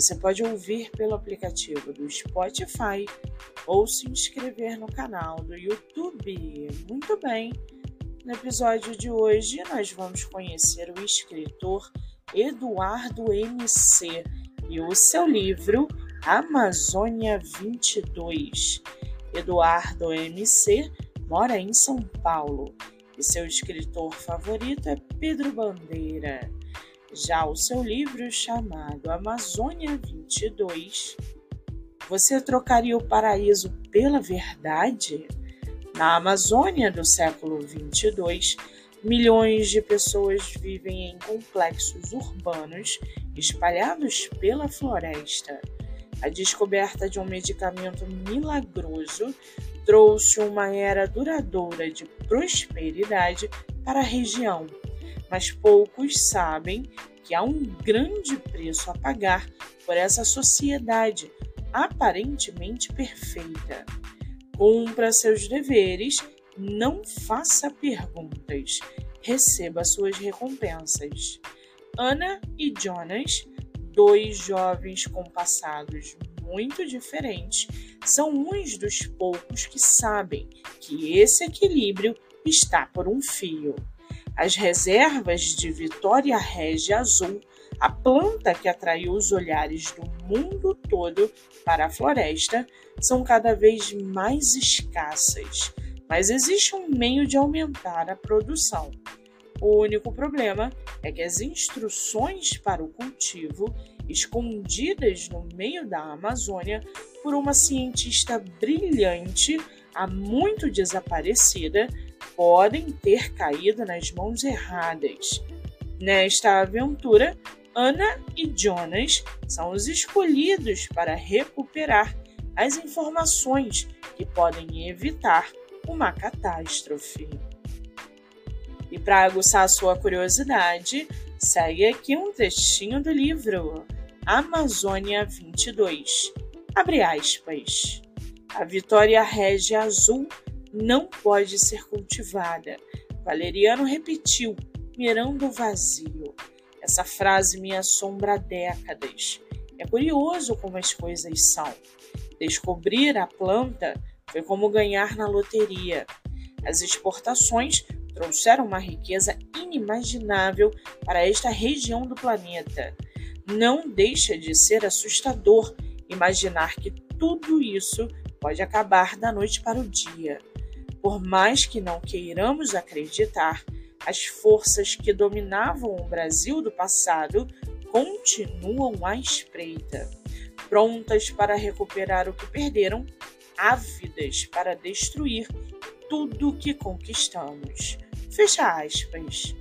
você pode ouvir pelo aplicativo do Spotify ou se inscrever no canal do YouTube. Muito bem! No episódio de hoje, nós vamos conhecer o escritor Eduardo MC e o seu livro Amazônia 22. Eduardo MC mora em São Paulo e seu escritor favorito é Pedro Bandeira. Já o seu livro chamado Amazônia 22, você trocaria o paraíso pela verdade? Na Amazônia do século 22, milhões de pessoas vivem em complexos urbanos espalhados pela floresta. A descoberta de um medicamento milagroso trouxe uma era duradoura de prosperidade para a região mas poucos sabem que há um grande preço a pagar por essa sociedade aparentemente perfeita. Cumpra seus deveres, não faça perguntas, receba suas recompensas. Ana e Jonas, dois jovens com passados muito diferentes, são uns dos poucos que sabem que esse equilíbrio está por um fio. As reservas de Vitória Régia Azul, a planta que atraiu os olhares do mundo todo para a floresta, são cada vez mais escassas, mas existe um meio de aumentar a produção. O único problema é que as instruções para o cultivo, escondidas no meio da Amazônia por uma cientista brilhante, há muito desaparecida, podem ter caído nas mãos erradas. Nesta aventura, Ana e Jonas são os escolhidos para recuperar as informações que podem evitar uma catástrofe. E para aguçar sua curiosidade, segue aqui um trechinho do livro Amazônia 22. Abre aspas. A Vitória Régia Azul não pode ser cultivada. Valeriano repetiu, mirando o vazio. Essa frase me assombra há décadas. É curioso como as coisas são. Descobrir a planta foi como ganhar na loteria. As exportações trouxeram uma riqueza inimaginável para esta região do planeta. Não deixa de ser assustador imaginar que tudo isso pode acabar da noite para o dia. Por mais que não queiramos acreditar, as forças que dominavam o Brasil do passado continuam à espreita, prontas para recuperar o que perderam, ávidas para destruir tudo que conquistamos. Fecha aspas.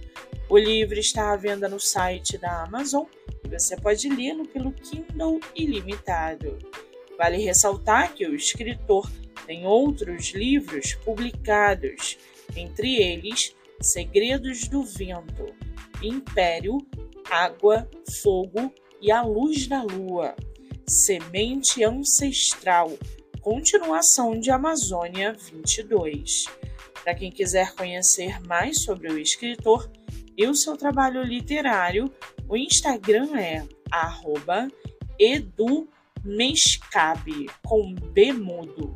O livro está à venda no site da Amazon e você pode lê-lo pelo Kindle ilimitado. Vale ressaltar que o escritor tem outros livros publicados, entre eles Segredos do Vento, Império, Água, Fogo e a Luz da Lua, Semente Ancestral, continuação de Amazônia 22. Para quem quiser conhecer mais sobre o escritor e o seu trabalho literário, o Instagram é edumescabe, com B mudo.